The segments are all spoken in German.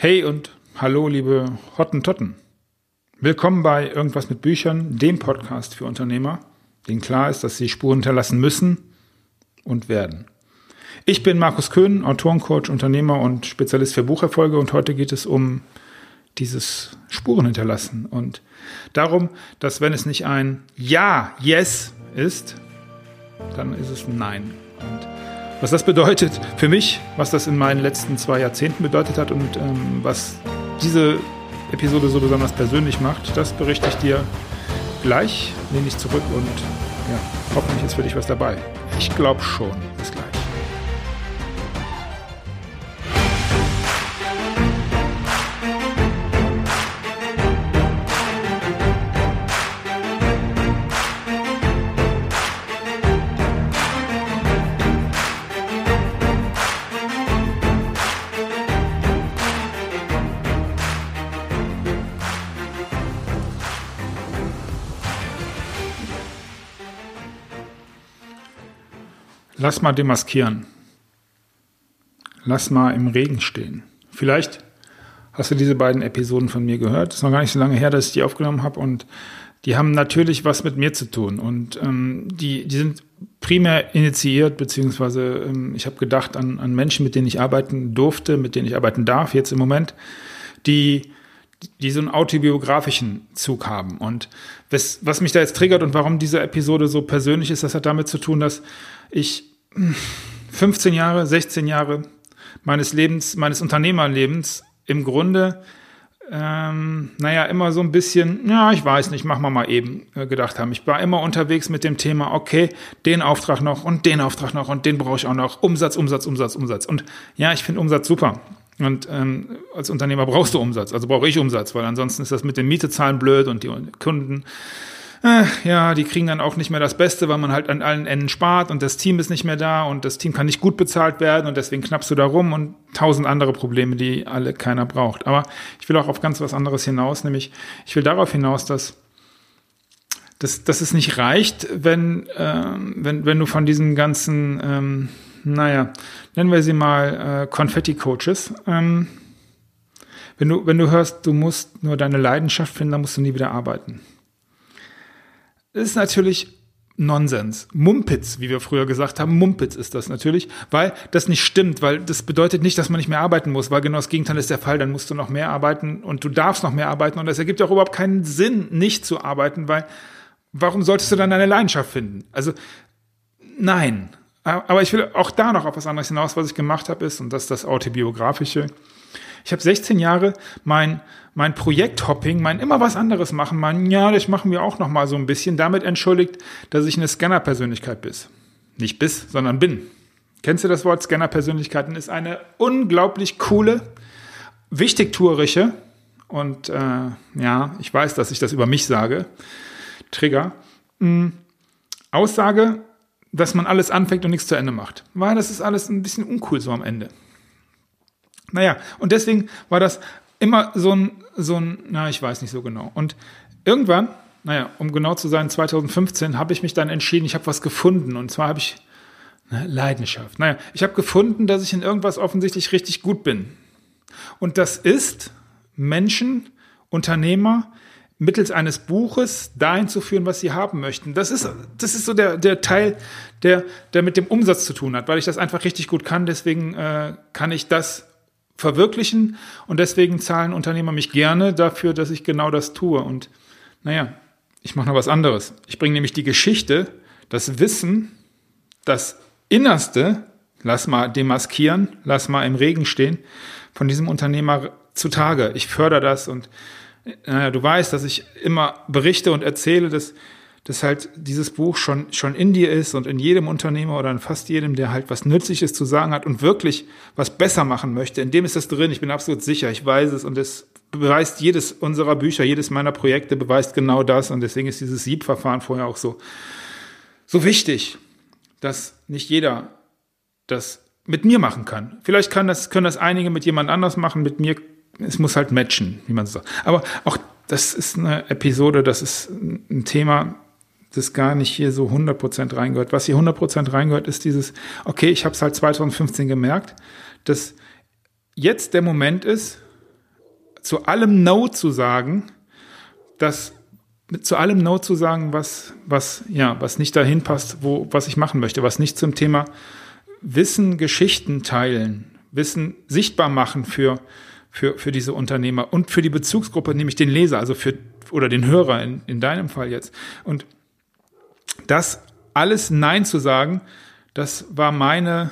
Hey und hallo, liebe Hottentotten. Willkommen bei Irgendwas mit Büchern, dem Podcast für Unternehmer, denen klar ist, dass sie Spuren hinterlassen müssen und werden. Ich bin Markus Köhn, Autorencoach, Unternehmer und Spezialist für Bucherfolge und heute geht es um dieses Spuren hinterlassen und darum, dass wenn es nicht ein Ja, Yes ist, dann ist es ein Nein. Was das bedeutet für mich, was das in meinen letzten zwei Jahrzehnten bedeutet hat und ähm, was diese Episode so besonders persönlich macht, das berichte ich dir gleich. Lehne ich zurück und ja, hoffentlich ist für dich was dabei. Ich glaube schon. Bis gleich. Lass mal demaskieren. Lass mal im Regen stehen. Vielleicht hast du diese beiden Episoden von mir gehört. Es ist noch gar nicht so lange her, dass ich die aufgenommen habe und die haben natürlich was mit mir zu tun und ähm, die, die sind primär initiiert, beziehungsweise ähm, ich habe gedacht an, an Menschen, mit denen ich arbeiten durfte, mit denen ich arbeiten darf jetzt im Moment, die die so einen autobiografischen Zug haben. Und was, was mich da jetzt triggert und warum diese Episode so persönlich ist, das hat damit zu tun, dass ich 15 Jahre, 16 Jahre meines Lebens, meines Unternehmerlebens im Grunde, ähm, naja, immer so ein bisschen, ja, ich weiß nicht, machen wir mal eben äh, gedacht haben. Ich war immer unterwegs mit dem Thema, okay, den Auftrag noch und den Auftrag noch und den brauche ich auch noch. Umsatz, Umsatz, Umsatz, Umsatz. Und ja, ich finde Umsatz super. Und ähm, als Unternehmer brauchst du Umsatz, also brauche ich Umsatz, weil ansonsten ist das mit den Mietezahlen blöd und die Kunden äh, ja, die kriegen dann auch nicht mehr das Beste, weil man halt an allen Enden spart und das Team ist nicht mehr da und das Team kann nicht gut bezahlt werden und deswegen knappst du da rum und tausend andere Probleme, die alle keiner braucht. Aber ich will auch auf ganz was anderes hinaus, nämlich ich will darauf hinaus, dass dass, dass es nicht reicht, wenn, äh, wenn, wenn du von diesen ganzen, ähm, naja, nennen wir sie mal äh, Konfetti-Coaches, ähm, wenn du, wenn du hörst, du musst nur deine Leidenschaft finden, dann musst du nie wieder arbeiten. Ist natürlich Nonsens. Mumpitz, wie wir früher gesagt haben, Mumpitz ist das natürlich, weil das nicht stimmt, weil das bedeutet nicht, dass man nicht mehr arbeiten muss, weil genau das Gegenteil ist der Fall, dann musst du noch mehr arbeiten und du darfst noch mehr arbeiten und das ergibt auch überhaupt keinen Sinn, nicht zu arbeiten, weil warum solltest du dann deine Leidenschaft finden? Also nein. Aber ich will auch da noch auf was anderes hinaus, was ich gemacht habe, ist, und das ist das Autobiografische, ich habe 16 Jahre mein, mein Projekthopping, mein immer was anderes machen, mein, ja, das machen wir auch noch mal so ein bisschen, damit entschuldigt, dass ich eine Scanner-Persönlichkeit bin. Nicht bis, sondern bin. Kennst du das Wort Scanner-Persönlichkeiten? Ist eine unglaublich coole, wichtigtuerische und äh, ja, ich weiß, dass ich das über mich sage, Trigger, mh, hm, Aussage, dass man alles anfängt und nichts zu Ende macht. Weil das ist alles ein bisschen uncool so am Ende. Naja, und deswegen war das immer so ein, so ein, na, ich weiß nicht so genau. Und irgendwann, naja, um genau zu sein, 2015 habe ich mich dann entschieden, ich habe was gefunden. Und zwar habe ich ne, Leidenschaft. Naja, ich habe gefunden, dass ich in irgendwas offensichtlich richtig gut bin. Und das ist Menschen, Unternehmer, mittels eines Buches dahin zu führen, was sie haben möchten. Das ist, das ist so der, der Teil, der, der mit dem Umsatz zu tun hat, weil ich das einfach richtig gut kann. Deswegen äh, kann ich das verwirklichen und deswegen zahlen Unternehmer mich gerne dafür, dass ich genau das tue. Und naja, ich mache noch was anderes. Ich bringe nämlich die Geschichte, das Wissen, das Innerste, lass mal demaskieren, lass mal im Regen stehen, von diesem Unternehmer zutage. Ich fördere das und naja, du weißt, dass ich immer berichte und erzähle, dass dass halt dieses Buch schon, schon in dir ist und in jedem Unternehmer oder in fast jedem, der halt was Nützliches zu sagen hat und wirklich was besser machen möchte. In dem ist das drin. Ich bin absolut sicher. Ich weiß es und es beweist jedes unserer Bücher, jedes meiner Projekte beweist genau das und deswegen ist dieses Siebverfahren vorher auch so, so wichtig, dass nicht jeder das mit mir machen kann. Vielleicht kann das, können das einige mit jemand anders machen, mit mir, es muss halt matchen, wie man so sagt. Aber auch das ist eine Episode, das ist ein Thema, das gar nicht hier so 100% reingehört. Was hier 100% reingehört, ist dieses, okay, ich habe es halt 2015 gemerkt, dass jetzt der Moment ist, zu allem No zu sagen, das zu allem No zu sagen, was, was, ja, was nicht dahin passt, wo, was ich machen möchte, was nicht zum Thema Wissen, Geschichten teilen, Wissen sichtbar machen für, für, für diese Unternehmer und für die Bezugsgruppe, nämlich den Leser, also für, oder den Hörer in, in deinem Fall jetzt. Und das alles Nein zu sagen, das war meine,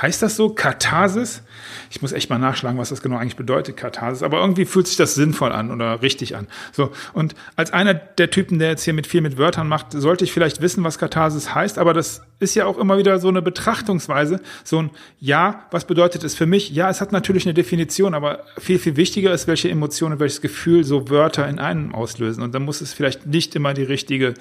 heißt das so, Katharsis? Ich muss echt mal nachschlagen, was das genau eigentlich bedeutet, Katharsis. Aber irgendwie fühlt sich das sinnvoll an oder richtig an. So. Und als einer der Typen, der jetzt hier mit viel mit Wörtern macht, sollte ich vielleicht wissen, was Katharsis heißt. Aber das ist ja auch immer wieder so eine Betrachtungsweise. So ein Ja, was bedeutet es für mich? Ja, es hat natürlich eine Definition, aber viel, viel wichtiger ist, welche Emotionen, welches Gefühl so Wörter in einem auslösen. Und dann muss es vielleicht nicht immer die richtige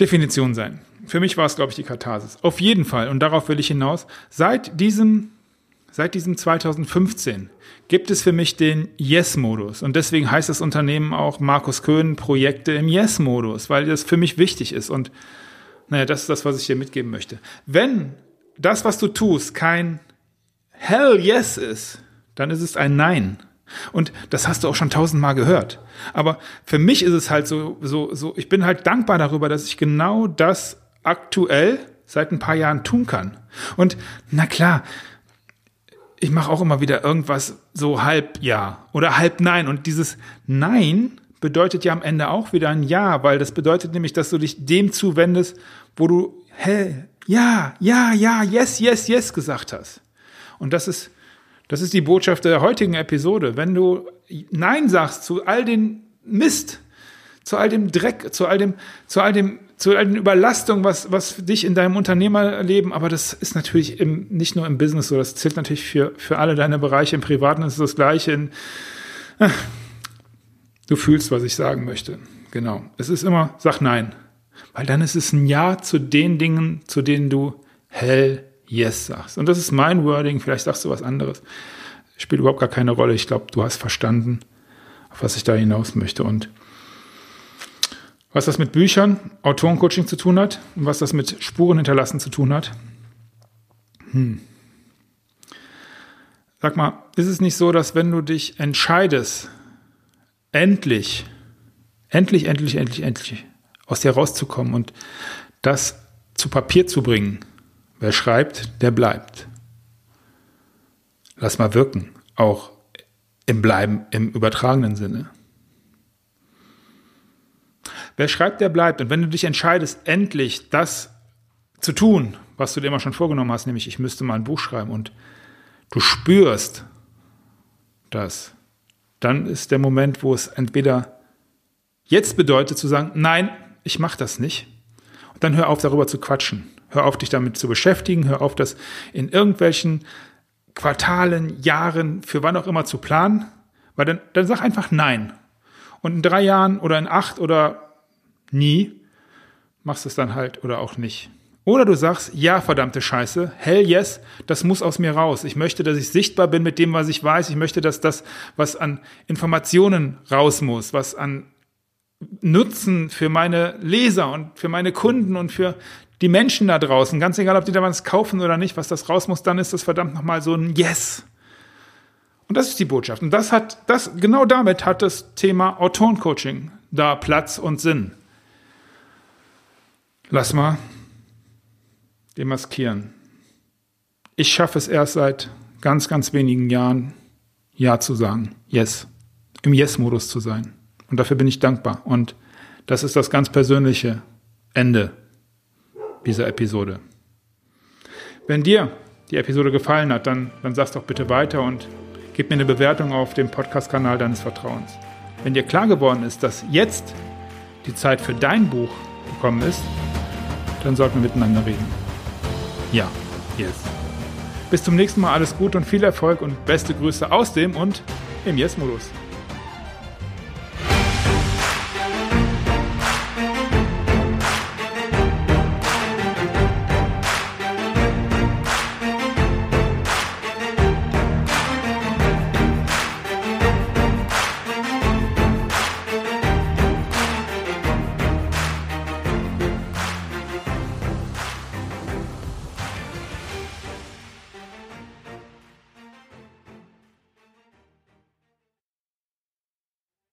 Definition sein. Für mich war es, glaube ich, die Katharsis. Auf jeden Fall, und darauf will ich hinaus, seit diesem, seit diesem 2015 gibt es für mich den Yes-Modus. Und deswegen heißt das Unternehmen auch Markus Köhn Projekte im Yes-Modus, weil das für mich wichtig ist. Und naja, das ist das, was ich dir mitgeben möchte. Wenn das, was du tust, kein Hell Yes ist, dann ist es ein Nein. Und das hast du auch schon tausendmal gehört. Aber für mich ist es halt so, so, so, ich bin halt dankbar darüber, dass ich genau das aktuell seit ein paar Jahren tun kann. Und na klar, ich mache auch immer wieder irgendwas so halb ja oder halb nein. Und dieses Nein bedeutet ja am Ende auch wieder ein Ja, weil das bedeutet nämlich, dass du dich dem zuwendest, wo du hä, ja, ja, ja, yes, yes, yes gesagt hast. Und das ist das ist die Botschaft der heutigen Episode. Wenn du Nein sagst zu all den Mist, zu all dem Dreck, zu all dem, zu all dem, zu all den Überlastungen, was, was dich in deinem Unternehmerleben, aber das ist natürlich im, nicht nur im Business so, das zählt natürlich für, für alle deine Bereiche. Im Privaten ist es das Gleiche. In, äh, du fühlst, was ich sagen möchte. Genau. Es ist immer, sag Nein. Weil dann ist es ein Ja zu den Dingen, zu denen du hell Yes sagst. Und das ist mein Wording, vielleicht sagst du was anderes. Spielt überhaupt gar keine Rolle. Ich glaube, du hast verstanden, auf was ich da hinaus möchte. Und was das mit Büchern, Autorencoaching zu tun hat und was das mit Spuren hinterlassen zu tun hat. Hm. Sag mal, ist es nicht so, dass wenn du dich entscheidest, endlich, endlich, endlich, endlich, endlich aus dir rauszukommen und das zu Papier zu bringen, Wer schreibt, der bleibt. Lass mal wirken, auch im Bleiben im übertragenen Sinne. Wer schreibt, der bleibt. Und wenn du dich entscheidest, endlich das zu tun, was du dir immer schon vorgenommen hast, nämlich ich müsste mal ein Buch schreiben und du spürst das, dann ist der Moment, wo es entweder jetzt bedeutet zu sagen, nein, ich mache das nicht. Und dann hör auf, darüber zu quatschen. Hör auf, dich damit zu beschäftigen. Hör auf, das in irgendwelchen Quartalen, Jahren, für wann auch immer zu planen. Weil dann, dann sag einfach Nein. Und in drei Jahren oder in acht oder nie machst du es dann halt oder auch nicht. Oder du sagst, ja, verdammte Scheiße, hell yes, das muss aus mir raus. Ich möchte, dass ich sichtbar bin mit dem, was ich weiß. Ich möchte, dass das, was an Informationen raus muss, was an Nutzen für meine Leser und für meine Kunden und für die Menschen da draußen, ganz egal, ob die da was kaufen oder nicht, was das raus muss, dann ist das verdammt nochmal so ein Yes. Und das ist die Botschaft. Und das hat, das, genau damit hat das Thema Autorencoaching da Platz und Sinn. Lass mal demaskieren. Ich schaffe es erst seit ganz, ganz wenigen Jahren, Ja zu sagen. Yes. Im Yes-Modus zu sein. Und dafür bin ich dankbar. Und das ist das ganz persönliche Ende dieser Episode. Wenn dir die Episode gefallen hat, dann, dann sag's doch bitte weiter und gib mir eine Bewertung auf dem Podcast-Kanal deines Vertrauens. Wenn dir klar geworden ist, dass jetzt die Zeit für dein Buch gekommen ist, dann sollten wir miteinander reden. Ja, yes. Bis zum nächsten Mal alles Gute und viel Erfolg und beste Grüße aus dem und im Yes-Modus.